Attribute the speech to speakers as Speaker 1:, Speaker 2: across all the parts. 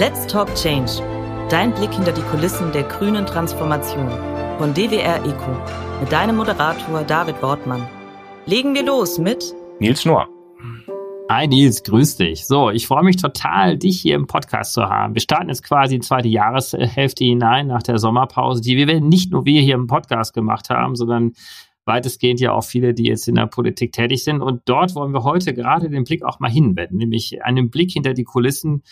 Speaker 1: Let's Talk Change. Dein Blick hinter die Kulissen der grünen Transformation von DWR Eco mit deinem Moderator David Wortmann. Legen wir los mit
Speaker 2: Nils Schnorr.
Speaker 3: Hi Nils, grüß dich. So, ich freue mich total, dich hier im Podcast zu haben. Wir starten jetzt quasi in die zweite Jahreshälfte hinein nach der Sommerpause, die wir nicht nur wir hier im Podcast gemacht haben, sondern weitestgehend ja auch viele, die jetzt in der Politik tätig sind. Und dort wollen wir heute gerade den Blick auch mal hinwenden, nämlich einen Blick hinter die Kulissen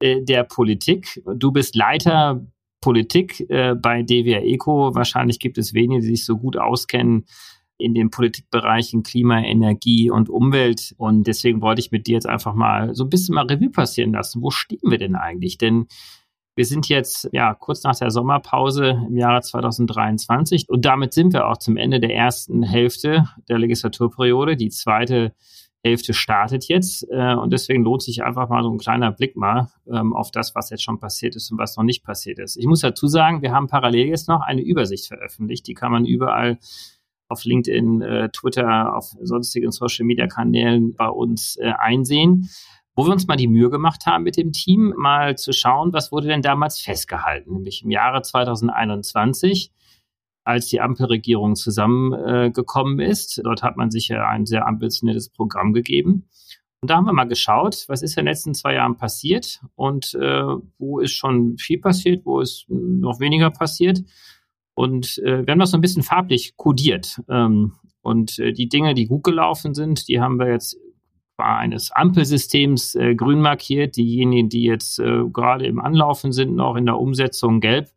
Speaker 3: äh, der Politik. Du bist Leiter Politik äh, bei DWR Eco. Wahrscheinlich gibt es wenige, die sich so gut auskennen in den Politikbereichen Klima, Energie und Umwelt. Und deswegen wollte ich mit dir jetzt einfach mal so ein bisschen mal Revue passieren lassen. Wo stehen wir denn eigentlich? Denn wir sind jetzt ja kurz nach der Sommerpause im Jahre 2023 und damit sind wir auch zum Ende der ersten Hälfte der Legislaturperiode. Die zweite Hälfte startet jetzt äh, und deswegen lohnt sich einfach mal so ein kleiner Blick mal ähm, auf das, was jetzt schon passiert ist und was noch nicht passiert ist. Ich muss dazu sagen, wir haben parallel jetzt noch eine Übersicht veröffentlicht. Die kann man überall auf LinkedIn, äh, Twitter, auf sonstigen Social-Media-Kanälen bei uns äh, einsehen, wo wir uns mal die Mühe gemacht haben mit dem Team, mal zu schauen, was wurde denn damals festgehalten, nämlich im Jahre 2021 als die Ampelregierung zusammengekommen äh, ist. Dort hat man sich ja ein sehr ambitioniertes Programm gegeben. Und da haben wir mal geschaut, was ist in den letzten zwei Jahren passiert und äh, wo ist schon viel passiert, wo ist noch weniger passiert. Und äh, wir haben das so ein bisschen farblich kodiert. Ähm, und äh, die Dinge, die gut gelaufen sind, die haben wir jetzt bei eines Ampelsystems äh, grün markiert. Diejenigen, die jetzt äh, gerade im Anlaufen sind, noch in der Umsetzung gelb.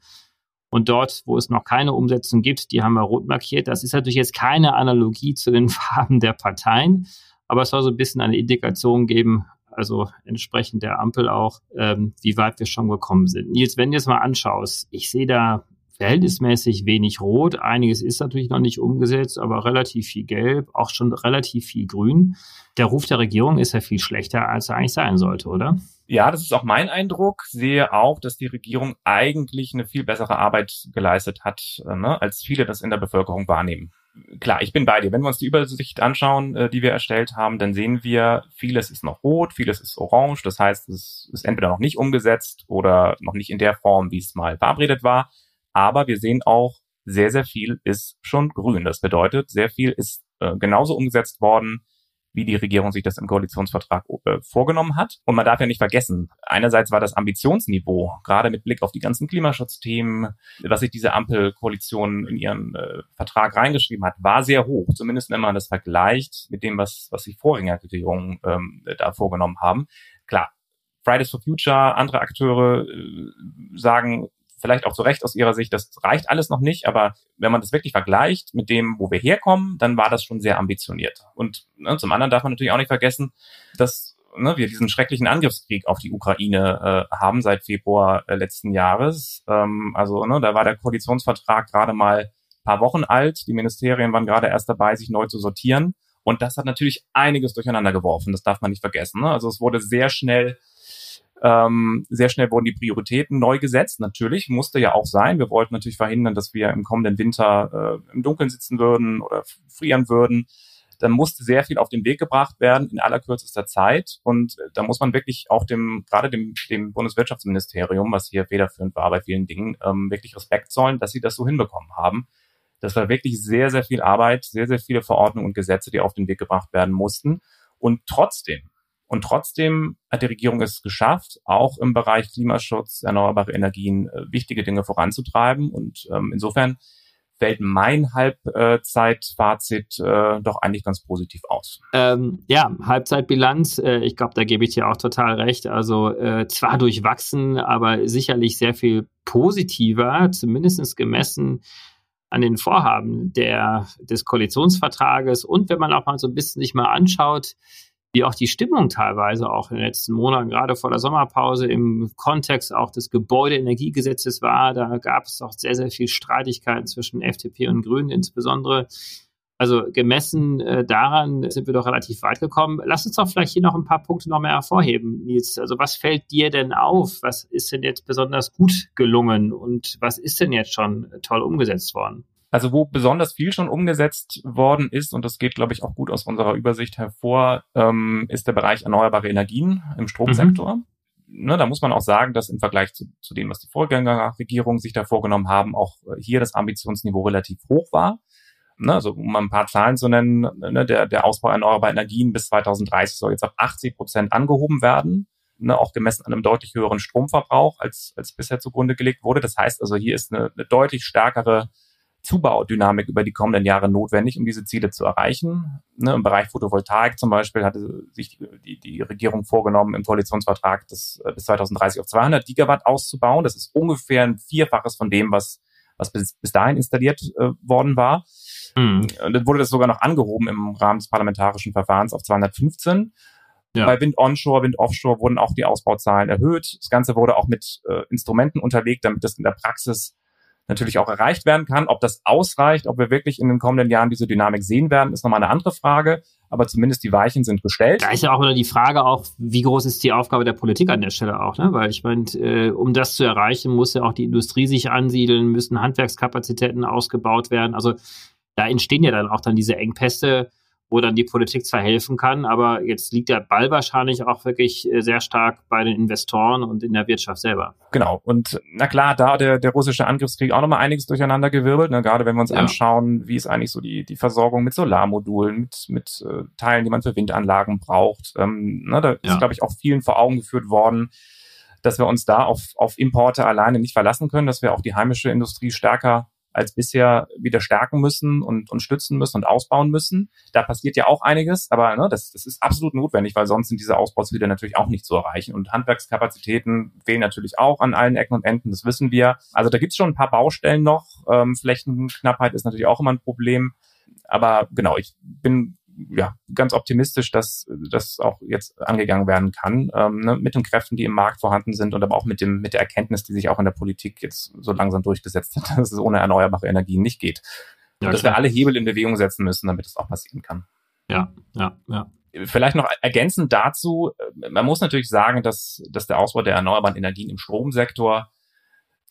Speaker 3: Und dort, wo es noch keine Umsetzung gibt, die haben wir rot markiert. Das ist natürlich jetzt keine Analogie zu den Farben der Parteien, aber es soll so ein bisschen eine Indikation geben, also entsprechend der Ampel auch, ähm, wie weit wir schon gekommen sind. Nils, wenn du es mal anschaust, ich sehe da verhältnismäßig wenig Rot. Einiges ist natürlich noch nicht umgesetzt, aber relativ viel Gelb, auch schon relativ viel Grün. Der Ruf der Regierung ist ja viel schlechter, als er eigentlich sein sollte, oder?
Speaker 2: Ja, das ist auch mein Eindruck. Sehe auch, dass die Regierung eigentlich eine viel bessere Arbeit geleistet hat, äh, ne, als viele das in der Bevölkerung wahrnehmen. Klar, ich bin bei dir. Wenn wir uns die Übersicht anschauen, äh, die wir erstellt haben, dann sehen wir, vieles ist noch rot, vieles ist orange. Das heißt, es ist entweder noch nicht umgesetzt oder noch nicht in der Form, wie es mal verabredet war. Aber wir sehen auch, sehr, sehr viel ist schon grün. Das bedeutet, sehr viel ist äh, genauso umgesetzt worden, wie die Regierung sich das im Koalitionsvertrag äh, vorgenommen hat. Und man darf ja nicht vergessen, einerseits war das Ambitionsniveau, gerade mit Blick auf die ganzen Klimaschutzthemen, was sich diese Ampelkoalition in ihren äh, Vertrag reingeschrieben hat, war sehr hoch. Zumindest wenn man das vergleicht mit dem, was, was die Vorgängerregierungen ähm, da vorgenommen haben. Klar, Fridays for Future, andere Akteure äh, sagen, vielleicht auch zu Recht aus ihrer Sicht, das reicht alles noch nicht, aber wenn man das wirklich vergleicht mit dem, wo wir herkommen, dann war das schon sehr ambitioniert. Und ne, zum anderen darf man natürlich auch nicht vergessen, dass ne, wir diesen schrecklichen Angriffskrieg auf die Ukraine äh, haben seit Februar äh, letzten Jahres. Ähm, also ne, da war der Koalitionsvertrag gerade mal paar Wochen alt. Die Ministerien waren gerade erst dabei, sich neu zu sortieren. Und das hat natürlich einiges durcheinander geworfen. Das darf man nicht vergessen. Ne? Also es wurde sehr schnell ähm, sehr schnell wurden die Prioritäten neu gesetzt. Natürlich musste ja auch sein. Wir wollten natürlich verhindern, dass wir im kommenden Winter äh, im Dunkeln sitzen würden oder frieren würden. Dann musste sehr viel auf den Weg gebracht werden in allerkürzester Zeit. Und äh, da muss man wirklich auch dem, gerade dem, dem Bundeswirtschaftsministerium, was hier federführend war bei vielen Dingen, ähm, wirklich Respekt zollen, dass sie das so hinbekommen haben. Das war wirklich sehr, sehr viel Arbeit, sehr, sehr viele Verordnungen und Gesetze, die auf den Weg gebracht werden mussten. Und trotzdem und trotzdem hat die Regierung es geschafft, auch im Bereich Klimaschutz, erneuerbare Energien äh, wichtige Dinge voranzutreiben. Und ähm, insofern fällt mein Halbzeitfazit äh, doch eigentlich ganz positiv aus.
Speaker 3: Ähm, ja, Halbzeitbilanz, äh, ich glaube, da gebe ich dir auch total recht. Also äh, zwar durchwachsen, aber sicherlich sehr viel positiver, zumindest gemessen an den Vorhaben der, des Koalitionsvertrages. Und wenn man auch mal so ein bisschen sich mal anschaut, wie auch die Stimmung teilweise auch in den letzten Monaten, gerade vor der Sommerpause im Kontext auch des Gebäudeenergiegesetzes war. Da gab es auch sehr, sehr viel Streitigkeiten zwischen FDP und Grünen insbesondere. Also gemessen äh, daran sind wir doch relativ weit gekommen. Lass uns doch vielleicht hier noch ein paar Punkte noch mehr hervorheben, Nils. Also was fällt dir denn auf? Was ist denn jetzt besonders gut gelungen und was ist denn jetzt schon toll umgesetzt worden?
Speaker 2: Also wo besonders viel schon umgesetzt worden ist, und das geht, glaube ich, auch gut aus unserer Übersicht hervor, ähm, ist der Bereich erneuerbare Energien im Stromsektor. Mhm. ne, da muss man auch sagen, dass im Vergleich zu, zu dem, was die Vorgängerregierungen sich da vorgenommen haben, auch hier das Ambitionsniveau relativ hoch war. Ne, also um mal ein paar Zahlen zu nennen, ne, der, der Ausbau erneuerbarer Energien bis 2030 soll jetzt auf 80 Prozent angehoben werden, ne, auch gemessen an einem deutlich höheren Stromverbrauch, als, als bisher zugrunde gelegt wurde. Das heißt also, hier ist eine, eine deutlich stärkere Zubaudynamik über die kommenden Jahre notwendig, um diese Ziele zu erreichen. Ne, Im Bereich Photovoltaik zum Beispiel hatte sich die, die Regierung vorgenommen, im Koalitionsvertrag das äh, bis 2030 auf 200 Gigawatt auszubauen. Das ist ungefähr ein Vierfaches von dem, was, was bis, bis dahin installiert äh, worden war. Mhm. Und dann wurde das sogar noch angehoben im Rahmen des parlamentarischen Verfahrens auf 215. Ja. Bei Wind Onshore, Wind Offshore wurden auch die Ausbauzahlen erhöht. Das Ganze wurde auch mit äh, Instrumenten unterlegt, damit das in der Praxis natürlich auch erreicht werden kann. Ob das ausreicht, ob wir wirklich in den kommenden Jahren diese Dynamik sehen werden, ist nochmal eine andere Frage. Aber zumindest die Weichen sind gestellt.
Speaker 3: Da ist ja auch wieder die Frage auch, wie groß ist die Aufgabe der Politik an der Stelle auch, ne? Weil ich meine, äh, um das zu erreichen, muss ja auch die Industrie sich ansiedeln, müssen Handwerkskapazitäten ausgebaut werden. Also da entstehen ja dann auch dann diese Engpässe wo dann die Politik zwar helfen kann, aber jetzt liegt der Ball wahrscheinlich auch wirklich äh, sehr stark bei den Investoren und in der Wirtschaft selber.
Speaker 2: Genau. Und na klar, da der, der russische Angriffskrieg auch nochmal einiges durcheinander gewirbelt, ne? gerade wenn wir uns ja. anschauen, wie ist eigentlich so die, die Versorgung mit Solarmodulen, mit, mit äh, Teilen, die man für Windanlagen braucht. Ähm, ne? Da ja. ist, glaube ich, auch vielen vor Augen geführt worden, dass wir uns da auf, auf Importe alleine nicht verlassen können, dass wir auch die heimische Industrie stärker als bisher wieder stärken müssen und, und stützen müssen und ausbauen müssen. Da passiert ja auch einiges, aber ne, das, das ist absolut notwendig, weil sonst sind diese Ausbausziele natürlich auch nicht zu erreichen. Und Handwerkskapazitäten fehlen natürlich auch an allen Ecken und Enden, das wissen wir. Also da gibt's schon ein paar Baustellen noch. Ähm, Flächenknappheit ist natürlich auch immer ein Problem. Aber genau, ich bin ja, ganz optimistisch, dass das auch jetzt angegangen werden kann, ähm, ne, mit den Kräften, die im Markt vorhanden sind und aber auch mit dem mit der Erkenntnis, die sich auch in der Politik jetzt so langsam durchgesetzt hat, dass es ohne erneuerbare Energien nicht geht. Ja, dass klar. wir alle Hebel in Bewegung setzen müssen, damit es auch passieren kann.
Speaker 3: Ja, ja, ja.
Speaker 2: Vielleicht noch ergänzend dazu, äh, man muss natürlich sagen, dass, dass der Ausbau der erneuerbaren Energien im Stromsektor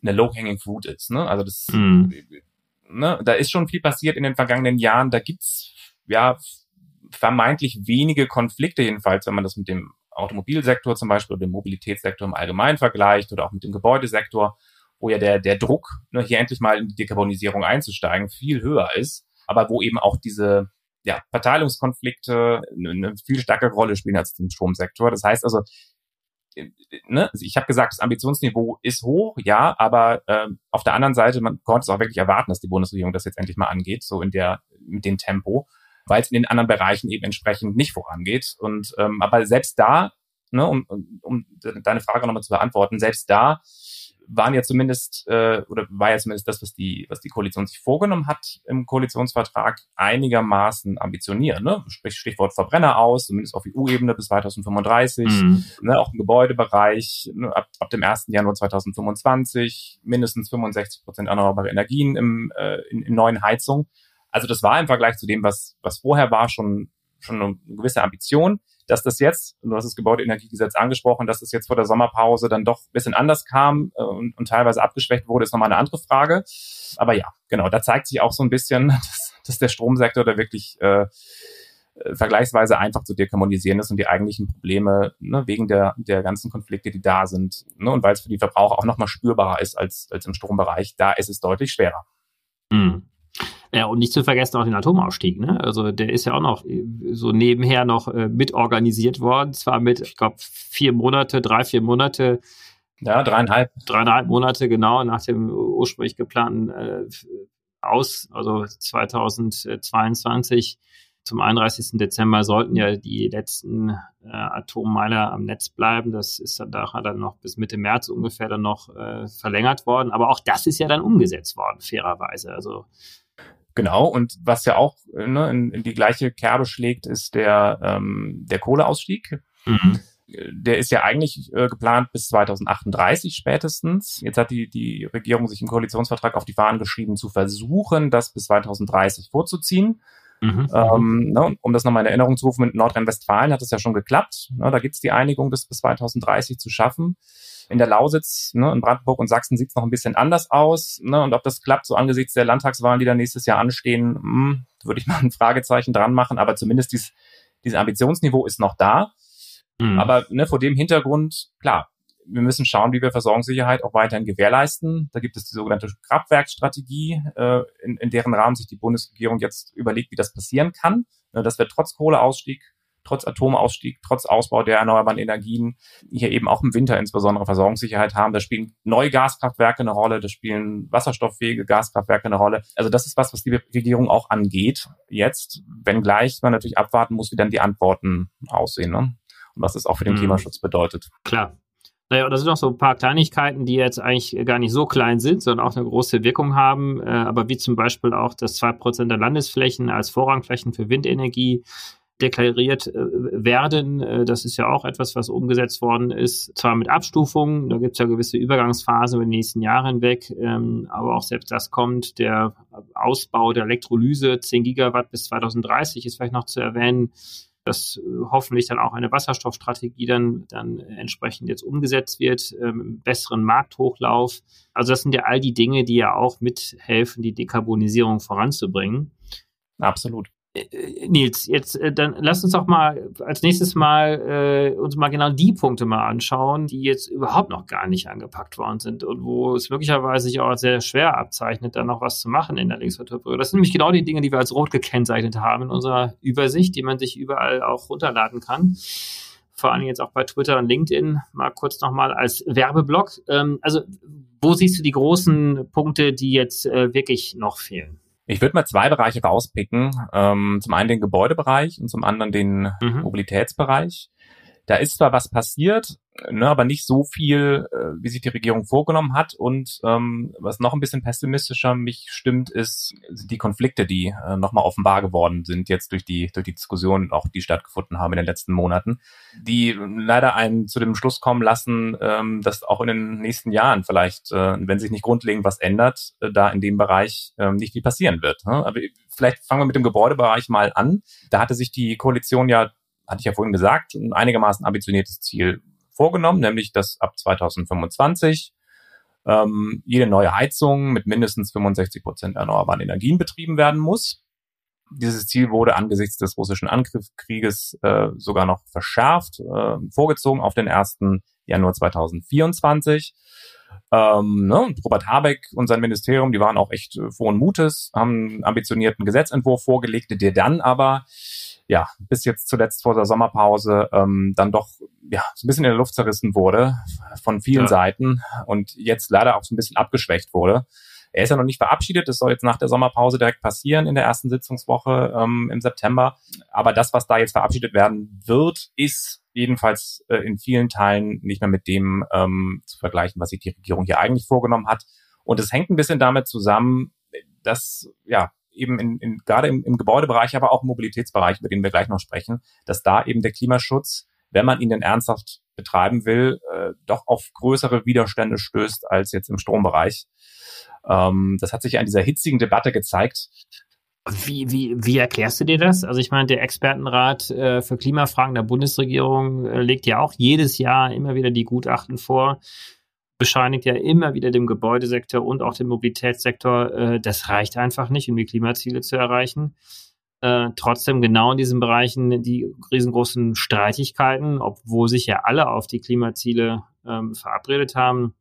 Speaker 2: eine low-hanging fruit ist. Ne? Also das, mm. ne, da ist schon viel passiert in den vergangenen Jahren. Da gibt's ja vermeintlich wenige Konflikte, jedenfalls, wenn man das mit dem Automobilsektor zum Beispiel oder dem Mobilitätssektor im Allgemeinen vergleicht oder auch mit dem Gebäudesektor, wo ja der, der Druck, ne, hier endlich mal in die Dekarbonisierung einzusteigen, viel höher ist, aber wo eben auch diese ja, Verteilungskonflikte eine, viel stärkere Rolle spielen als im Stromsektor. Das heißt also, ne, ich habe gesagt, das Ambitionsniveau ist hoch, ja, aber äh, auf der anderen Seite, man konnte es auch wirklich erwarten, dass die Bundesregierung das jetzt endlich mal angeht, so in der mit dem Tempo weil es in den anderen Bereichen eben entsprechend nicht vorangeht. Und ähm, aber selbst da, ne, um, um deine Frage nochmal zu beantworten, selbst da waren ja zumindest äh, oder war ja zumindest das, was die was die Koalition sich vorgenommen hat im Koalitionsvertrag einigermaßen ambitioniert. Ne? Sprich Stichwort Verbrenner aus, zumindest auf EU-Ebene bis 2035, mhm. ne, auch im Gebäudebereich ne, ab, ab dem 1. Januar 2025 mindestens 65 Prozent erneuerbare Energien im, äh, in, in neuen Heizungen. Also das war im Vergleich zu dem, was, was vorher war, schon, schon eine gewisse Ambition. Dass das jetzt, du hast das Gebäudeenergiegesetz angesprochen, dass das jetzt vor der Sommerpause dann doch ein bisschen anders kam äh, und, und teilweise abgeschwächt wurde, ist nochmal eine andere Frage. Aber ja, genau, da zeigt sich auch so ein bisschen, dass, dass der Stromsektor da wirklich äh, vergleichsweise einfach zu dekarbonisieren ist und die eigentlichen Probleme ne, wegen der, der ganzen Konflikte, die da sind, ne, und weil es für die Verbraucher auch nochmal spürbarer ist als, als im Strombereich, da ist es deutlich schwerer.
Speaker 3: Mhm. Ja, und nicht zu vergessen auch den Atomausstieg. Ne? Also der ist ja auch noch äh, so nebenher noch äh, mitorganisiert worden. Zwar mit, ich glaube, vier Monate, drei, vier Monate.
Speaker 2: Ja, dreieinhalb.
Speaker 3: Dreieinhalb Monate, genau, nach dem ursprünglich geplanten äh, Aus, also 2022 zum 31. Dezember sollten ja die letzten äh, Atommeiler am Netz bleiben. Das ist dann nachher dann noch bis Mitte März ungefähr dann noch äh, verlängert worden. Aber auch das ist ja dann umgesetzt worden, fairerweise. Also
Speaker 2: Genau, und was ja auch ne, in, in die gleiche Kerbe schlägt, ist der, ähm, der Kohleausstieg. Mhm. Der ist ja eigentlich äh, geplant bis 2038 spätestens. Jetzt hat die, die Regierung sich im Koalitionsvertrag auf die Fahnen geschrieben, zu versuchen, das bis 2030 vorzuziehen. Mhm. Ähm, ne, um das nochmal in Erinnerung zu rufen, mit Nordrhein-Westfalen hat es ja schon geklappt. Ne, da gibt es die Einigung, das bis 2030 zu schaffen. In der Lausitz, ne, in Brandenburg und Sachsen sieht es noch ein bisschen anders aus. Ne, und ob das klappt, so angesichts der Landtagswahlen, die da nächstes Jahr anstehen, hm, würde ich mal ein Fragezeichen dran machen. Aber zumindest dies, dieses Ambitionsniveau ist noch da. Mhm. Aber ne, vor dem Hintergrund, klar, wir müssen schauen, wie wir Versorgungssicherheit auch weiterhin gewährleisten. Da gibt es die sogenannte Kraftwerkstrategie, äh, in, in deren Rahmen sich die Bundesregierung jetzt überlegt, wie das passieren kann, äh, dass wir trotz Kohleausstieg trotz Atomausstieg, trotz Ausbau der erneuerbaren Energien hier eben auch im Winter insbesondere Versorgungssicherheit haben. Da spielen neue Gaskraftwerke eine Rolle, da spielen wasserstofffähige Gaskraftwerke eine Rolle. Also das ist was, was die Regierung auch angeht jetzt, wenngleich man natürlich abwarten muss, wie dann die Antworten aussehen ne? und was es auch für den mhm. Klimaschutz bedeutet.
Speaker 3: Klar, naja, das sind noch so ein paar Kleinigkeiten, die jetzt eigentlich gar nicht so klein sind, sondern auch eine große Wirkung haben. Äh, aber wie zum Beispiel auch, dass zwei Prozent der Landesflächen als Vorrangflächen für Windenergie deklariert äh, werden. Äh, das ist ja auch etwas, was umgesetzt worden ist, zwar mit Abstufungen, da gibt es ja gewisse Übergangsphasen über die nächsten Jahre hinweg, ähm, aber auch selbst das kommt. Der Ausbau der Elektrolyse, 10 Gigawatt bis 2030 ist vielleicht noch zu erwähnen, dass äh, hoffentlich dann auch eine Wasserstoffstrategie dann, dann entsprechend jetzt umgesetzt wird, ähm, besseren Markthochlauf. Also das sind ja all die Dinge, die ja auch mithelfen, die Dekarbonisierung voranzubringen.
Speaker 2: Absolut.
Speaker 3: Äh, Nils, jetzt äh, dann lass uns doch mal als nächstes mal äh, uns mal genau die Punkte mal anschauen, die jetzt überhaupt noch gar nicht angepackt worden sind und wo es möglicherweise sich auch sehr schwer abzeichnet, da noch was zu machen in der Legislaturperiode. Das sind nämlich genau die Dinge, die wir als rot gekennzeichnet haben in unserer Übersicht, die man sich überall auch runterladen kann. Vor allem jetzt auch bei Twitter und LinkedIn. Mal kurz nochmal als Werbeblock. Ähm, also, wo siehst du die großen Punkte, die jetzt äh, wirklich noch fehlen?
Speaker 2: Ich würde mal zwei Bereiche rauspicken. Ähm, zum einen den Gebäudebereich und zum anderen den mhm. Mobilitätsbereich. Da ist zwar was passiert, ne, aber nicht so viel, äh, wie sich die Regierung vorgenommen hat. Und ähm, was noch ein bisschen pessimistischer mich stimmt, ist die Konflikte, die äh, nochmal offenbar geworden sind jetzt durch die durch die Diskussionen, auch die stattgefunden haben in den letzten Monaten, die leider einen zu dem Schluss kommen lassen, ähm, dass auch in den nächsten Jahren vielleicht, äh, wenn sich nicht grundlegend was ändert, äh, da in dem Bereich äh, nicht viel passieren wird. Ne? Aber vielleicht fangen wir mit dem Gebäudebereich mal an. Da hatte sich die Koalition ja hatte ich ja vorhin gesagt, ein einigermaßen ambitioniertes Ziel vorgenommen, nämlich dass ab 2025 ähm, jede neue Heizung mit mindestens 65 Prozent erneuerbaren Energien betrieben werden muss. Dieses Ziel wurde angesichts des russischen Angriffskrieges äh, sogar noch verschärft, äh, vorgezogen auf den 1. Januar 2024. Ähm, ne, und Robert Habeck und sein Ministerium, die waren auch echt äh, frohen Mutes, haben einen ambitionierten Gesetzentwurf vorgelegt, der dann aber ja, bis jetzt zuletzt vor der Sommerpause ähm, dann doch ja, so ein bisschen in der Luft zerrissen wurde von vielen ja. Seiten und jetzt leider auch so ein bisschen abgeschwächt wurde. Er ist ja noch nicht verabschiedet, das soll jetzt nach der Sommerpause direkt passieren in der ersten Sitzungswoche ähm, im September. Aber das, was da jetzt verabschiedet werden wird, ist jedenfalls äh, in vielen Teilen nicht mehr mit dem ähm, zu vergleichen, was sich die Regierung hier eigentlich vorgenommen hat. Und es hängt ein bisschen damit zusammen, dass ja eben in, in, gerade im, im Gebäudebereich, aber auch im Mobilitätsbereich, über den wir gleich noch sprechen, dass da eben der Klimaschutz, wenn man ihn denn ernsthaft betreiben will, äh, doch auf größere Widerstände stößt als jetzt im Strombereich. Ähm, das hat sich an dieser hitzigen Debatte gezeigt.
Speaker 3: Wie, wie, wie erklärst du dir das? Also ich meine, der Expertenrat äh, für Klimafragen der Bundesregierung äh, legt ja auch jedes Jahr immer wieder die Gutachten vor, bescheinigt ja immer wieder dem Gebäudesektor und auch dem Mobilitätssektor, äh, das reicht einfach nicht, um die Klimaziele zu erreichen. Äh, trotzdem genau in diesen Bereichen die riesengroßen Streitigkeiten, obwohl sich ja alle auf die Klimaziele ähm, verabredet haben.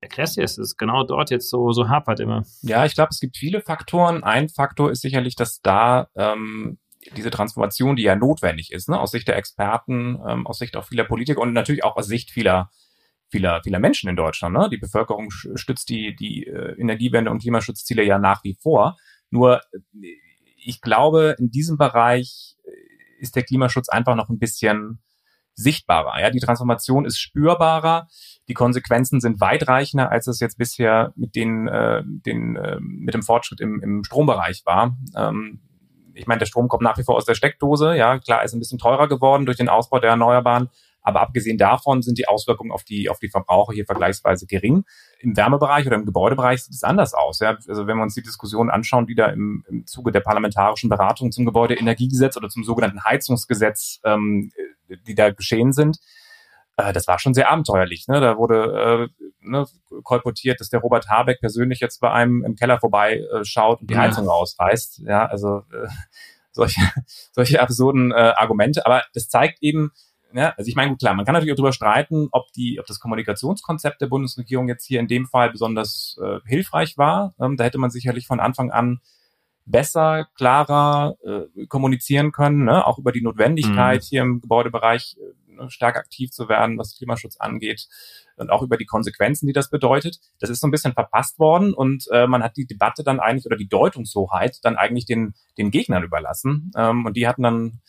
Speaker 3: Erklärst du es, es genau dort jetzt so, so hapert immer?
Speaker 2: Ja, ich glaube, es gibt viele Faktoren. Ein Faktor ist sicherlich, dass da ähm, diese Transformation, die ja notwendig ist, ne, aus Sicht der Experten, ähm, aus Sicht auch vieler Politiker und natürlich auch aus Sicht vieler vieler, vieler Menschen in Deutschland. Ne? Die Bevölkerung stützt die, die äh, Energiewende und Klimaschutzziele ja nach wie vor. Nur äh, ich glaube, in diesem Bereich äh, ist der Klimaschutz einfach noch ein bisschen sichtbarer. Ja, die Transformation ist spürbarer. Die Konsequenzen sind weitreichender, als es jetzt bisher mit den, äh, den äh, mit dem Fortschritt im, im Strombereich war. Ähm, ich meine, der Strom kommt nach wie vor aus der Steckdose. Ja, klar, ist ein bisschen teurer geworden durch den Ausbau der Erneuerbaren. Aber abgesehen davon sind die Auswirkungen auf die, auf die Verbraucher hier vergleichsweise gering. Im Wärmebereich oder im Gebäudebereich sieht es anders aus. Ja? Also wenn wir uns die Diskussion anschauen, die da im, im Zuge der parlamentarischen Beratung zum Gebäudeenergiegesetz oder zum sogenannten Heizungsgesetz, ähm, die da geschehen sind, äh, das war schon sehr abenteuerlich. Ne? Da wurde äh, ne, kolportiert, dass der Robert Habeck persönlich jetzt bei einem im Keller vorbei äh, und die ja. Heizung ausreißt. Ja, also äh, solche, solche absurden äh, Argumente. Aber das zeigt eben, ja, also ich meine, gut, klar, man kann natürlich auch darüber streiten, ob die, ob das Kommunikationskonzept der Bundesregierung jetzt hier in dem Fall besonders äh, hilfreich war. Ähm, da hätte man sicherlich von Anfang an besser, klarer äh, kommunizieren können, ne? auch über die Notwendigkeit, mhm. hier im Gebäudebereich äh, stark aktiv zu werden, was Klimaschutz angeht und auch über die Konsequenzen, die das bedeutet. Das ist so ein bisschen verpasst worden und äh, man hat die Debatte dann eigentlich oder die Deutungshoheit dann eigentlich den, den Gegnern überlassen. Ähm, und die hatten dann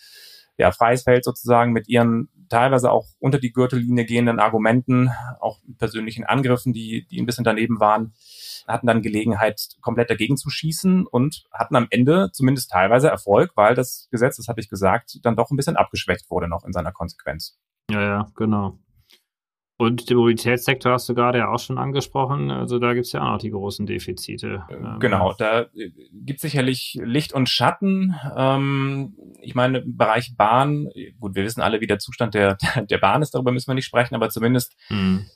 Speaker 2: ja, freies Feld sozusagen mit ihren teilweise auch unter die Gürtellinie gehenden Argumenten, auch persönlichen Angriffen, die, die ein bisschen daneben waren, hatten dann Gelegenheit, komplett dagegen zu schießen und hatten am Ende zumindest teilweise Erfolg, weil das Gesetz, das hatte ich gesagt, dann doch ein bisschen abgeschwächt wurde noch in seiner Konsequenz.
Speaker 3: Ja, ja, genau. Und den Mobilitätssektor hast du gerade ja auch schon angesprochen. Also da gibt es ja auch noch die großen Defizite.
Speaker 2: Ähm, genau, da äh, gibt sicherlich Licht und Schatten. Ähm, ich meine, im Bereich Bahn, gut, wir wissen alle, wie der Zustand der, der Bahn ist, darüber müssen wir nicht sprechen, aber zumindest hm.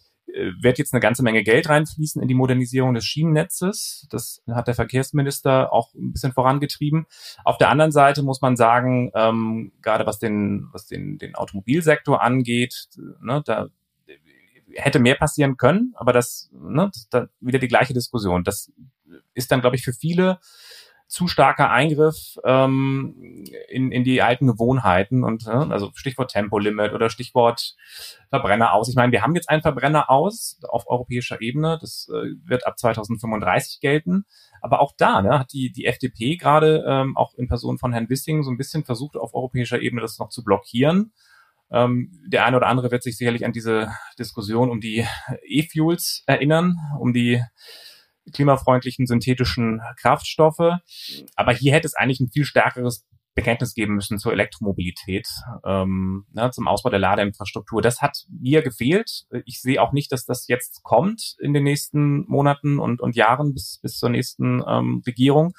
Speaker 2: wird jetzt eine ganze Menge Geld reinfließen in die Modernisierung des Schienennetzes. Das hat der Verkehrsminister auch ein bisschen vorangetrieben. Auf der anderen Seite muss man sagen, ähm, gerade was den, was den, den Automobilsektor angeht, ne, da hätte mehr passieren können, aber das, ne, das dann wieder die gleiche Diskussion. Das ist dann, glaube ich, für viele zu starker Eingriff ähm, in, in die alten Gewohnheiten und äh, also Stichwort Tempolimit oder Stichwort Verbrenner aus. Ich meine, wir haben jetzt einen Verbrenner aus auf europäischer Ebene, das äh, wird ab 2035 gelten. Aber auch da ne, hat die, die FDP gerade ähm, auch in Person von Herrn Wissing so ein bisschen versucht, auf europäischer Ebene das noch zu blockieren. Ähm, der eine oder andere wird sich sicherlich an diese Diskussion um die E-Fuels erinnern, um die klimafreundlichen synthetischen Kraftstoffe. Aber hier hätte es eigentlich ein viel stärkeres Bekenntnis geben müssen zur Elektromobilität, ähm, ne, zum Ausbau der Ladeinfrastruktur. Das hat mir gefehlt. Ich sehe auch nicht, dass das jetzt kommt in den nächsten Monaten und, und Jahren bis, bis zur nächsten ähm, Regierung.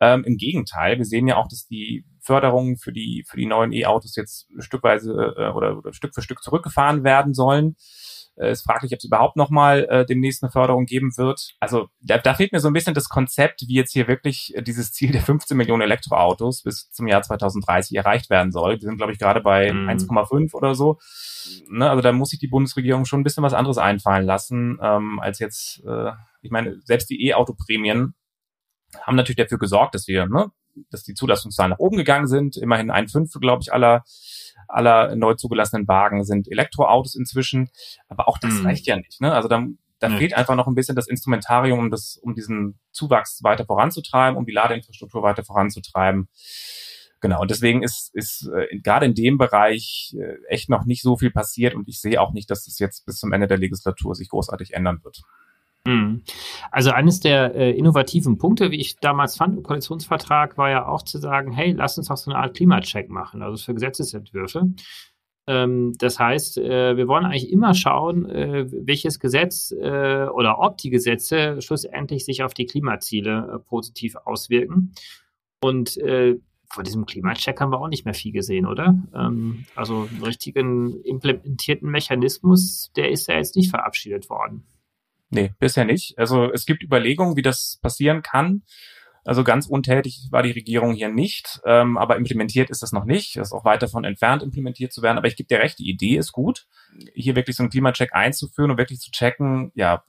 Speaker 2: Ähm, Im Gegenteil, wir sehen ja auch, dass die Förderungen für die, für die neuen E-Autos jetzt stückweise äh, oder, oder Stück für Stück zurückgefahren werden sollen. Äh, es ist fraglich, ob es überhaupt nochmal äh, demnächst eine Förderung geben wird. Also da, da fehlt mir so ein bisschen das Konzept, wie jetzt hier wirklich äh, dieses Ziel der 15 Millionen Elektroautos bis zum Jahr 2030 erreicht werden soll. Wir sind, glaube ich, gerade bei mhm. 1,5 oder so. Ne, also da muss sich die Bundesregierung schon ein bisschen was anderes einfallen lassen, ähm, als jetzt, äh, ich meine, selbst die E-Auto-Prämien haben natürlich dafür gesorgt, dass wir, ne, dass die Zulassungszahlen nach oben gegangen sind. Immerhin ein Fünftel, glaube ich, aller aller neu zugelassenen Wagen sind Elektroautos inzwischen. Aber auch das mhm. reicht ja nicht. Ne? Also da, da mhm. fehlt einfach noch ein bisschen das Instrumentarium, um, das, um diesen Zuwachs weiter voranzutreiben, um die Ladeinfrastruktur weiter voranzutreiben. Genau, und deswegen ist, ist äh, gerade in dem Bereich äh, echt noch nicht so viel passiert und ich sehe auch nicht, dass das jetzt bis zum Ende der Legislatur sich großartig ändern wird.
Speaker 3: Mhm. Also eines der äh, innovativen Punkte, wie ich damals fand im Koalitionsvertrag, war ja auch zu sagen, hey, lass uns doch so eine Art Klimacheck machen, also für Gesetzesentwürfe. Ähm, das heißt, äh, wir wollen eigentlich immer schauen, äh, welches Gesetz äh, oder ob die Gesetze schlussendlich sich auf die Klimaziele äh, positiv auswirken. Und äh, vor diesem Klimacheck haben wir auch nicht mehr viel gesehen, oder? Ähm, also einen richtigen implementierten Mechanismus, der ist ja jetzt nicht verabschiedet worden.
Speaker 2: Nee, bisher nicht. Also es gibt Überlegungen, wie das passieren kann. Also ganz untätig war die Regierung hier nicht, ähm, aber implementiert ist das noch nicht. Das ist auch weit davon entfernt, implementiert zu werden. Aber ich gebe dir recht, die Idee ist gut, hier wirklich so einen Klimacheck einzuführen und wirklich zu checken, ja,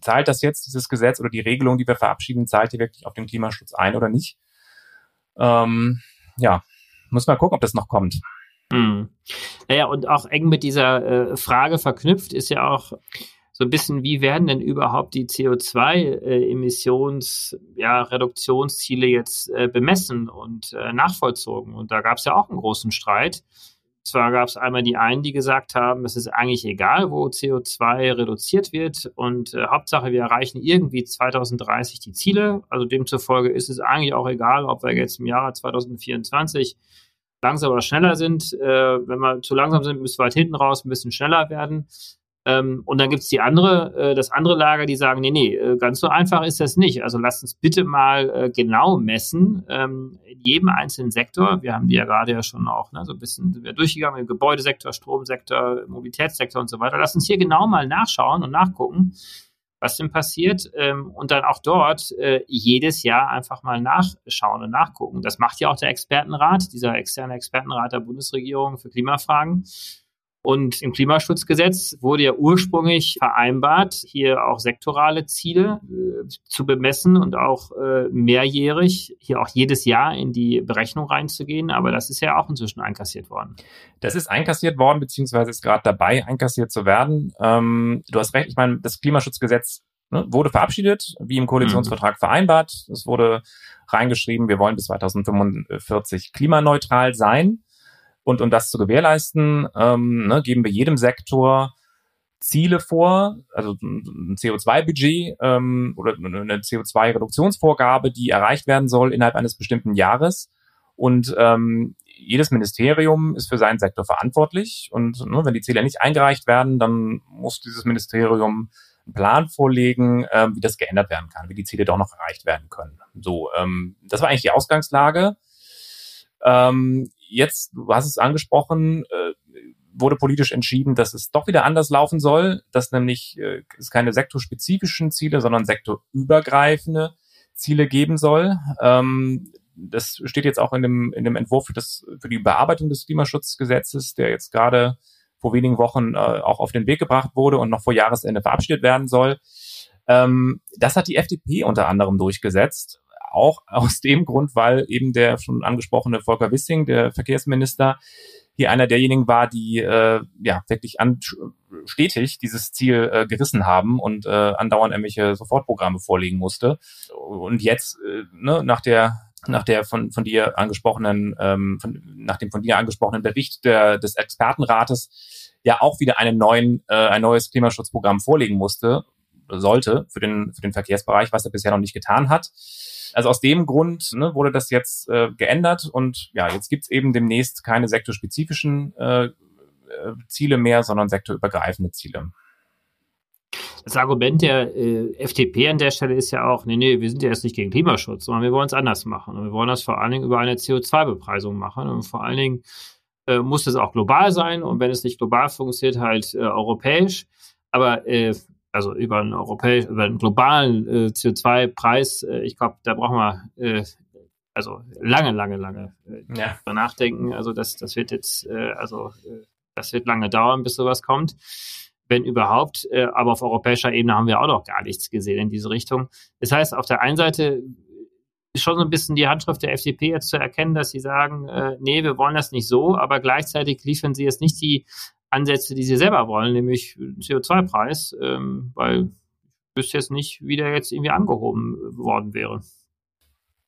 Speaker 2: zahlt das jetzt, dieses Gesetz oder die Regelung, die wir verabschieden, zahlt die wirklich auf den Klimaschutz ein oder nicht? Ähm, ja, muss mal gucken, ob das noch kommt.
Speaker 3: Hm. Naja, und auch eng mit dieser äh, Frage verknüpft ist ja auch, so ein bisschen, wie werden denn überhaupt die CO2-Emissionsreduktionsziele äh, ja, jetzt äh, bemessen und äh, nachvollzogen? Und da gab es ja auch einen großen Streit. Zwar gab es einmal die einen, die gesagt haben, es ist eigentlich egal, wo CO2 reduziert wird und äh, Hauptsache, wir erreichen irgendwie 2030 die Ziele. Also demzufolge ist es eigentlich auch egal, ob wir jetzt im Jahre 2024 langsam oder schneller sind. Äh, wenn wir zu langsam sind, müssen wir halt hinten raus ein bisschen schneller werden. Ähm, und dann gibt es die andere, äh, das andere Lager, die sagen, nee, nee, äh, ganz so einfach ist das nicht. Also lasst uns bitte mal äh, genau messen, ähm, in jedem einzelnen Sektor. Wir haben die ja gerade ja schon auch ne, so ein bisschen sind wir durchgegangen, im Gebäudesektor, Stromsektor, Mobilitätssektor und so weiter. Lasst uns hier genau mal nachschauen und nachgucken, was denn passiert ähm, und dann auch dort äh, jedes Jahr einfach mal nachschauen und nachgucken. Das macht ja auch der Expertenrat, dieser externe Expertenrat der Bundesregierung für Klimafragen. Und im Klimaschutzgesetz wurde ja ursprünglich vereinbart, hier auch sektorale Ziele äh, zu bemessen und auch äh, mehrjährig, hier auch jedes Jahr in die Berechnung reinzugehen. Aber das ist ja auch inzwischen einkassiert worden.
Speaker 2: Das ist einkassiert worden, beziehungsweise ist gerade dabei, einkassiert zu werden. Ähm, du hast recht, ich meine, das Klimaschutzgesetz ne, wurde verabschiedet, wie im Koalitionsvertrag mhm. vereinbart. Es wurde reingeschrieben, wir wollen bis 2045 klimaneutral sein. Und um das zu gewährleisten, ähm, ne, geben wir jedem Sektor Ziele vor, also ein CO2-Budget ähm, oder eine CO2-Reduktionsvorgabe, die erreicht werden soll innerhalb eines bestimmten Jahres. Und ähm, jedes Ministerium ist für seinen Sektor verantwortlich. Und ne, wenn die Ziele nicht eingereicht werden, dann muss dieses Ministerium einen Plan vorlegen, ähm, wie das geändert werden kann, wie die Ziele doch noch erreicht werden können. So, ähm, das war eigentlich die Ausgangslage. Ähm, jetzt, du hast es angesprochen, äh, wurde politisch entschieden, dass es doch wieder anders laufen soll, dass nämlich äh, es keine sektorspezifischen Ziele, sondern sektorübergreifende Ziele geben soll. Ähm, das steht jetzt auch in dem, in dem Entwurf für, das, für die Bearbeitung des Klimaschutzgesetzes, der jetzt gerade vor wenigen Wochen äh, auch auf den Weg gebracht wurde und noch vor Jahresende verabschiedet werden soll. Ähm, das hat die FDP unter anderem durchgesetzt auch aus dem Grund, weil eben der schon angesprochene Volker Wissing, der Verkehrsminister, hier einer derjenigen war, die äh, ja wirklich an, stetig dieses Ziel äh, gerissen haben und äh, andauernd irgendwelche Sofortprogramme vorlegen musste. Und jetzt, äh, ne, nach der nach der von, von dir angesprochenen, ähm, von, nach dem von dir angesprochenen Bericht der, des Expertenrates ja auch wieder einen neuen, äh, ein neues Klimaschutzprogramm vorlegen musste, sollte für den, für den Verkehrsbereich, was er bisher noch nicht getan hat. Also aus dem Grund ne, wurde das jetzt äh, geändert und ja, jetzt gibt's eben demnächst keine sektorspezifischen äh, äh Ziele mehr, sondern sektorübergreifende Ziele.
Speaker 3: Das Argument der äh, FDP an der Stelle ist ja auch, nee, nee, wir sind ja jetzt nicht gegen Klimaschutz, sondern wir wollen es anders machen. Und wir wollen das vor allen Dingen über eine CO2-Bepreisung machen. Und vor allen Dingen äh, muss es auch global sein. Und wenn es nicht global funktioniert, halt äh, europäisch. Aber äh, also über einen europäischen, über einen globalen äh, CO2-Preis, äh, ich glaube, da brauchen wir äh, also lange, lange, lange äh, ja. nachdenken. Also das, das wird jetzt, äh, also äh, das wird lange dauern, bis sowas kommt, wenn überhaupt. Aber auf europäischer Ebene haben wir auch noch gar nichts gesehen in diese Richtung. Das heißt, auf der einen Seite ist schon so ein bisschen die Handschrift der FDP jetzt zu erkennen, dass sie sagen, nee, wir wollen das nicht so, aber gleichzeitig liefern sie jetzt nicht die Ansätze, die sie selber wollen, nämlich CO2-Preis, ähm, weil wüsste jetzt nicht, wie der jetzt irgendwie angehoben worden wäre.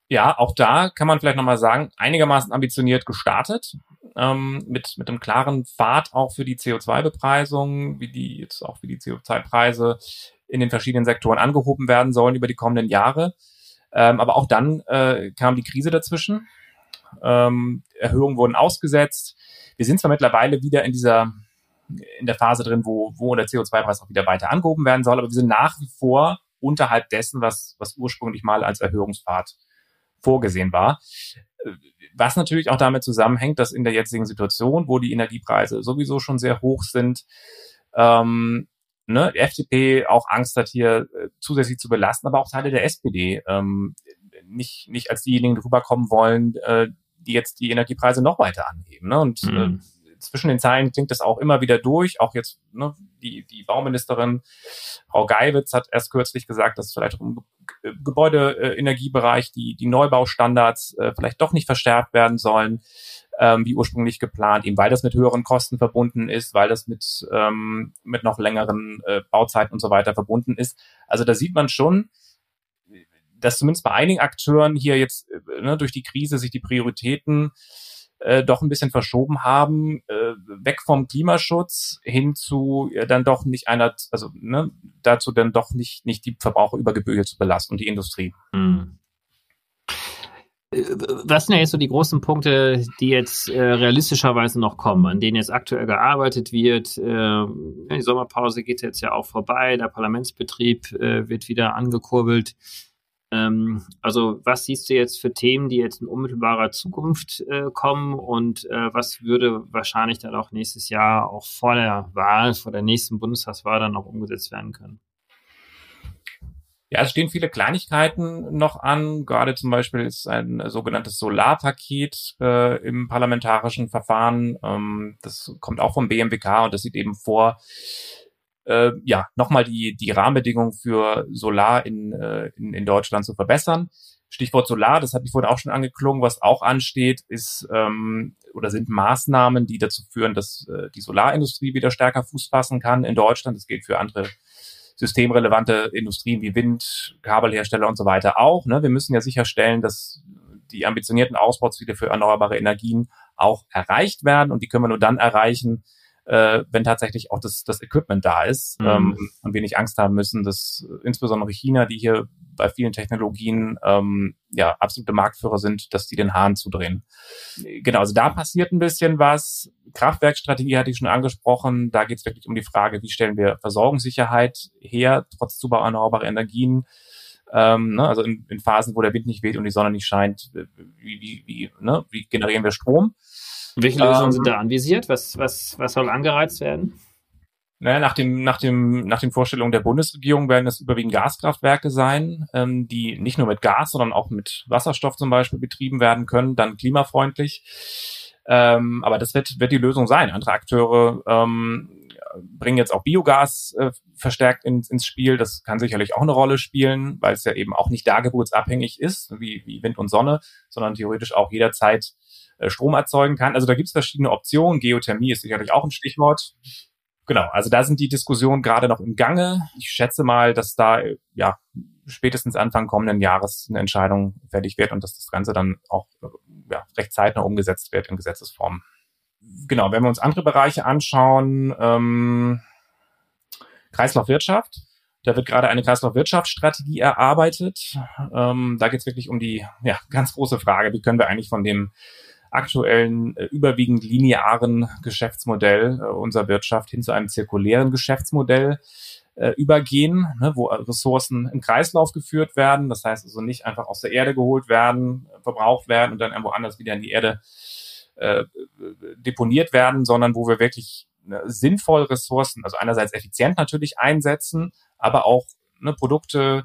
Speaker 2: Ja, auch da kann man vielleicht nochmal sagen, einigermaßen ambitioniert gestartet, ähm, mit, mit einem klaren Pfad auch für die CO2-Bepreisung, wie die jetzt auch wie die CO2-Preise in den verschiedenen Sektoren angehoben werden sollen über die kommenden Jahre. Ähm, aber auch dann äh, kam die Krise dazwischen. Ähm, Erhöhungen wurden ausgesetzt. Wir sind zwar mittlerweile wieder in dieser in der Phase drin, wo, wo der CO2-Preis auch wieder weiter angehoben werden soll. Aber wir sind nach wie vor unterhalb dessen, was, was ursprünglich mal als Erhöhungspfad vorgesehen war. Was natürlich auch damit zusammenhängt, dass in der jetzigen Situation, wo die Energiepreise sowieso schon sehr hoch sind, ähm, ne, die FDP auch Angst hat, hier äh, zusätzlich zu belasten, aber auch Teile der SPD ähm, nicht, nicht als diejenigen rüberkommen wollen, äh, die jetzt die Energiepreise noch weiter anheben. Ne? Und mhm. äh, zwischen den Zeilen klingt das auch immer wieder durch. Auch jetzt ne, die, die Bauministerin Frau Geiwitz hat erst kürzlich gesagt, dass vielleicht im Gebäudeenergiebereich die, die Neubaustandards äh, vielleicht doch nicht verstärkt werden sollen, ähm, wie ursprünglich geplant, eben weil das mit höheren Kosten verbunden ist, weil das mit, ähm, mit noch längeren äh, Bauzeiten und so weiter verbunden ist. Also da sieht man schon, dass zumindest bei einigen Akteuren hier jetzt äh, ne, durch die Krise sich die Prioritäten äh, doch ein bisschen verschoben haben, äh, weg vom Klimaschutz hin zu äh, dann doch nicht einer, also ne, dazu dann doch nicht, nicht die Verbraucher über Gebühr zu belasten und die Industrie. Hm.
Speaker 3: Was sind ja jetzt so die großen Punkte, die jetzt äh, realistischerweise noch kommen, an denen jetzt aktuell gearbeitet wird? Äh, die Sommerpause geht jetzt ja auch vorbei, der Parlamentsbetrieb äh, wird wieder angekurbelt. Ähm, also was siehst du jetzt für Themen, die jetzt in unmittelbarer Zukunft äh, kommen und äh, was würde wahrscheinlich dann auch nächstes Jahr auch vor der Wahl, vor der nächsten Bundestagswahl dann auch umgesetzt werden können?
Speaker 2: Ja, es stehen viele Kleinigkeiten noch an. Gerade zum Beispiel ist ein sogenanntes Solarpaket äh, im parlamentarischen Verfahren. Ähm, das kommt auch vom BMWK und das sieht eben vor, äh, ja, nochmal die, die Rahmenbedingungen für Solar in, äh, in, in Deutschland zu verbessern. Stichwort Solar, das hatte ich vorhin auch schon angeklungen, was auch ansteht, ist ähm, oder sind Maßnahmen, die dazu führen, dass äh, die Solarindustrie wieder stärker Fuß fassen kann in Deutschland. Das gilt für andere systemrelevante Industrien wie Wind, Kabelhersteller und so weiter auch. Ne? Wir müssen ja sicherstellen, dass die ambitionierten Ausbauziele für erneuerbare Energien auch erreicht werden und die können wir nur dann erreichen, äh, wenn tatsächlich auch das, das Equipment da ist mhm. ähm, und wir nicht Angst haben müssen, dass insbesondere China, die hier bei vielen Technologien ähm, ja absolute Marktführer sind, dass die den Hahn zudrehen. Genau, also da passiert ein bisschen was. Kraftwerkstrategie hatte ich schon angesprochen. Da geht es wirklich um die Frage, wie stellen wir Versorgungssicherheit her, trotz Zubau erneuerbarer Energien. Ähm, ne, also in, in Phasen, wo der Wind nicht weht und die Sonne nicht scheint, wie, wie, wie, ne, wie generieren wir Strom?
Speaker 3: Welche Lösungen ähm, sind da anvisiert? Was, was, was soll angereizt werden?
Speaker 2: Naja, nach, dem, nach, dem, nach den Vorstellungen der Bundesregierung werden es überwiegend Gaskraftwerke sein, ähm, die nicht nur mit Gas, sondern auch mit Wasserstoff zum Beispiel betrieben werden können, dann klimafreundlich. Ähm, aber das wird, wird die Lösung sein. Andere Akteure ähm, bringen jetzt auch Biogas äh, verstärkt ins, ins Spiel. Das kann sicherlich auch eine Rolle spielen, weil es ja eben auch nicht dargeburtsabhängig ist, wie, wie Wind und Sonne, sondern theoretisch auch jederzeit Strom erzeugen kann. Also da gibt es verschiedene Optionen. Geothermie ist sicherlich auch ein Stichwort. Genau, also da sind die Diskussionen gerade noch im Gange. Ich schätze mal, dass da ja spätestens Anfang kommenden Jahres eine Entscheidung fertig wird und dass das Ganze dann auch ja, recht zeitnah umgesetzt wird in Gesetzesform. Genau, wenn wir uns andere Bereiche anschauen, ähm, Kreislaufwirtschaft. Da wird gerade eine Kreislaufwirtschaftsstrategie erarbeitet. Ähm, da geht es wirklich um die ja, ganz große Frage, wie können wir eigentlich von dem aktuellen äh, überwiegend linearen Geschäftsmodell äh, unserer Wirtschaft hin zu einem zirkulären Geschäftsmodell äh, übergehen, ne, wo Ressourcen im Kreislauf geführt werden. Das heißt also nicht einfach aus der Erde geholt werden, verbraucht werden und dann irgendwo anders wieder in die Erde äh, deponiert werden, sondern wo wir wirklich ne, sinnvoll Ressourcen, also einerseits effizient natürlich einsetzen, aber auch ne, Produkte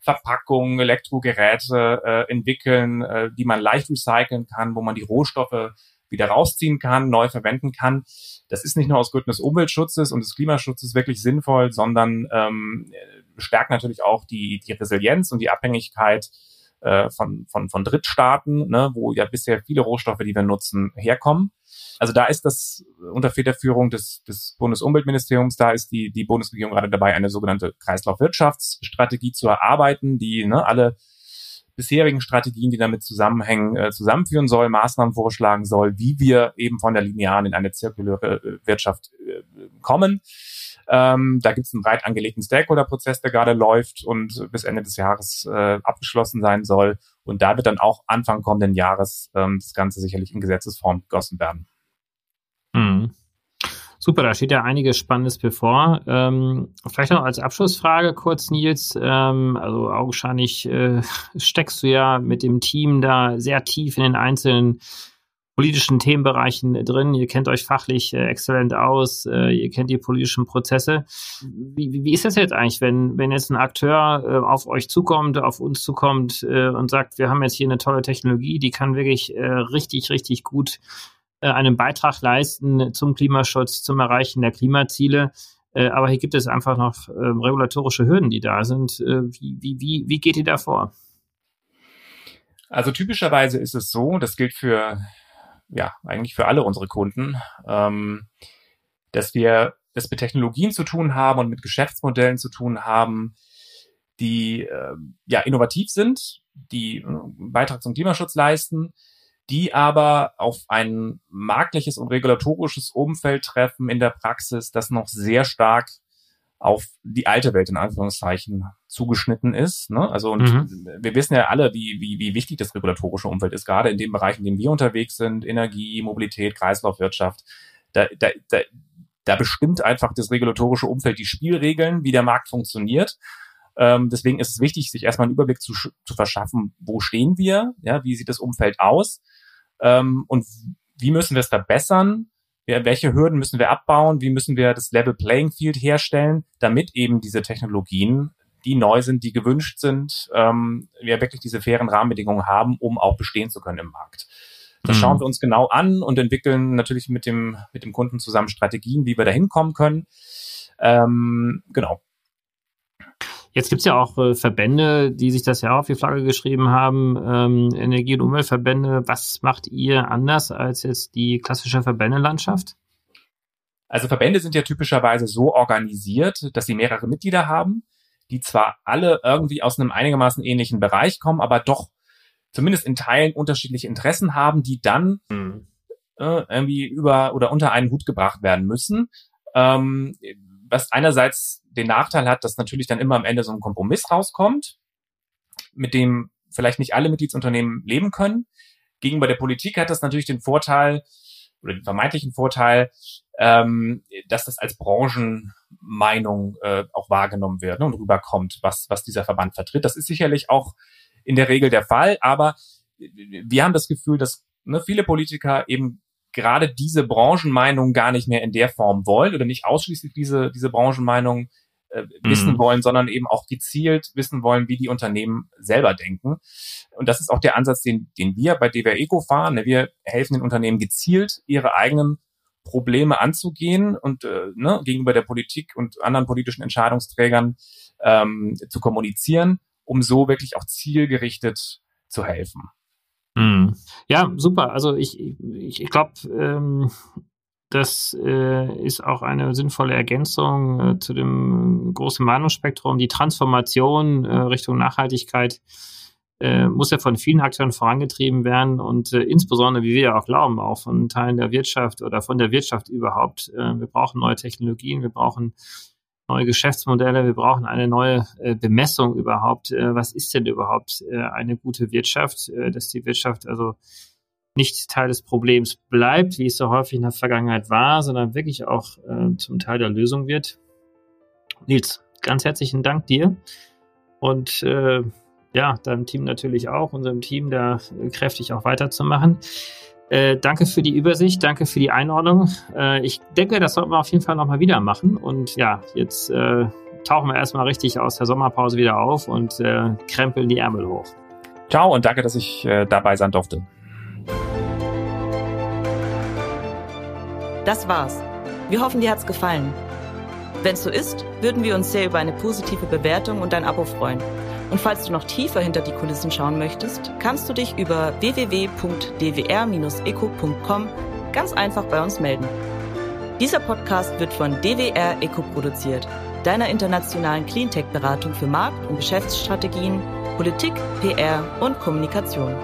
Speaker 2: Verpackungen, Elektrogeräte äh, entwickeln, äh, die man leicht recyceln kann, wo man die Rohstoffe wieder rausziehen kann, neu verwenden kann. Das ist nicht nur aus Gründen des Umweltschutzes und des Klimaschutzes wirklich sinnvoll, sondern ähm, stärkt natürlich auch die, die Resilienz und die Abhängigkeit äh, von, von, von Drittstaaten, ne, wo ja bisher viele Rohstoffe, die wir nutzen, herkommen. Also da ist das unter Federführung des, des Bundesumweltministeriums, da ist die, die Bundesregierung gerade dabei, eine sogenannte Kreislaufwirtschaftsstrategie zu erarbeiten, die ne, alle bisherigen Strategien, die damit zusammenhängen, äh, zusammenführen soll, Maßnahmen vorschlagen soll, wie wir eben von der linearen in eine zirkuläre äh, Wirtschaft äh, kommen. Ähm, da gibt es einen breit angelegten Stakeholder-Prozess, der gerade läuft und bis Ende des Jahres äh, abgeschlossen sein soll. Und da wird dann auch Anfang kommenden Jahres ähm, das Ganze sicherlich in Gesetzesform gegossen werden.
Speaker 3: Super, da steht ja einiges Spannendes bevor. Ähm, vielleicht noch als Abschlussfrage kurz, Nils. Ähm, also augenscheinlich äh, steckst du ja mit dem Team da sehr tief in den einzelnen politischen Themenbereichen drin. Ihr kennt euch fachlich äh, exzellent aus, äh, ihr kennt die politischen Prozesse. Wie, wie ist das jetzt eigentlich, wenn, wenn jetzt ein Akteur äh, auf euch zukommt, auf uns zukommt äh, und sagt, wir haben jetzt hier eine tolle Technologie, die kann wirklich äh, richtig, richtig gut äh, einen Beitrag leisten zum Klimaschutz, zum Erreichen der Klimaziele. aber hier gibt es einfach noch regulatorische Hürden, die da sind. wie, wie, wie geht ihr da vor?
Speaker 2: Also typischerweise ist es so, das gilt für ja, eigentlich für alle unsere Kunden, ähm, dass wir es mit Technologien zu tun haben und mit Geschäftsmodellen zu tun haben, die äh, ja innovativ sind, die äh, einen Beitrag zum Klimaschutz leisten, die aber auf ein marktliches und regulatorisches Umfeld treffen in der Praxis, das noch sehr stark auf die alte Welt in Anführungszeichen zugeschnitten ist. Ne? Also und mhm. wir wissen ja alle, wie, wie, wie wichtig das regulatorische Umfeld ist, gerade in dem Bereich, in dem wir unterwegs sind, Energie, Mobilität, Kreislaufwirtschaft. Da, da, da, da bestimmt einfach das regulatorische Umfeld die Spielregeln, wie der Markt funktioniert. Ähm, deswegen ist es wichtig, sich erstmal einen Überblick zu, zu verschaffen, wo stehen wir, ja, wie sieht das Umfeld aus ähm, und wie müssen wir es verbessern, welche Hürden müssen wir abbauen, wie müssen wir das Level Playing Field herstellen, damit eben diese Technologien die neu sind, die gewünscht sind, ähm, wir wirklich diese fairen Rahmenbedingungen haben, um auch bestehen zu können im Markt. Das mhm. schauen wir uns genau an und entwickeln natürlich mit dem, mit dem Kunden zusammen Strategien, wie wir da hinkommen können. Ähm, genau.
Speaker 3: Jetzt gibt's ja auch äh, Verbände, die sich das ja auf die Flagge geschrieben haben, ähm, Energie- und Umweltverbände. Was macht ihr anders als jetzt die klassische Verbändelandschaft?
Speaker 2: Also Verbände sind ja typischerweise so organisiert, dass sie mehrere Mitglieder haben, die zwar alle irgendwie aus einem einigermaßen ähnlichen Bereich kommen, aber doch zumindest in Teilen unterschiedliche Interessen haben, die dann mhm. äh, irgendwie über oder unter einen Hut gebracht werden müssen. Ähm, was einerseits den Nachteil hat, dass natürlich dann immer am Ende so ein Kompromiss rauskommt, mit dem vielleicht nicht alle Mitgliedsunternehmen leben können. Gegenüber der Politik hat das natürlich den Vorteil oder den vermeintlichen Vorteil, ähm, dass das als Branchenmeinung äh, auch wahrgenommen wird ne, und rüberkommt, was, was dieser Verband vertritt. Das ist sicherlich auch in der Regel der Fall, aber wir haben das Gefühl, dass ne, viele Politiker eben gerade diese Branchenmeinung gar nicht mehr in der Form wollen oder nicht ausschließlich diese, diese Branchenmeinung äh, wissen mhm. wollen, sondern eben auch gezielt wissen wollen, wie die Unternehmen selber denken. Und das ist auch der Ansatz, den, den wir bei DWR Eco fahren. Wir helfen den Unternehmen gezielt, ihre eigenen Probleme anzugehen und äh, ne, gegenüber der Politik und anderen politischen Entscheidungsträgern ähm, zu kommunizieren, um so wirklich auch zielgerichtet zu helfen.
Speaker 3: Mhm. Ja, super. Also ich, ich, ich glaube, ähm, das äh, ist auch eine sinnvolle Ergänzung äh, zu dem großen Meinungsspektrum. Die Transformation äh, Richtung Nachhaltigkeit äh, muss ja von vielen Akteuren vorangetrieben werden und äh, insbesondere, wie wir ja auch glauben, auch von Teilen der Wirtschaft oder von der Wirtschaft überhaupt. Äh, wir brauchen neue Technologien, wir brauchen neue Geschäftsmodelle, wir brauchen eine neue äh, Bemessung überhaupt. Äh, was ist denn überhaupt äh, eine gute Wirtschaft? Äh, dass die Wirtschaft also nicht Teil des Problems bleibt, wie es so häufig in der Vergangenheit war, sondern wirklich auch äh, zum Teil der Lösung wird. Nils, ganz herzlichen Dank dir und äh, ja, deinem Team natürlich auch, unserem Team da kräftig auch weiterzumachen. Äh, danke für die Übersicht, danke für die Einordnung. Äh, ich denke, das sollten wir auf jeden Fall nochmal wieder machen. Und ja, jetzt äh, tauchen wir erstmal richtig aus der Sommerpause wieder auf und äh, krempeln die Ärmel hoch.
Speaker 2: Ciao und danke, dass ich äh, dabei sein durfte.
Speaker 1: Das war's. Wir hoffen, dir hat's gefallen. Wenn es so ist, würden wir uns sehr über eine positive Bewertung und ein Abo freuen. Und falls du noch tiefer hinter die Kulissen schauen möchtest, kannst du dich über www.dwr-eco.com ganz einfach bei uns melden. Dieser Podcast wird von DWR Eco produziert, deiner internationalen Cleantech-Beratung für Markt- und Geschäftsstrategien, Politik, PR und Kommunikation.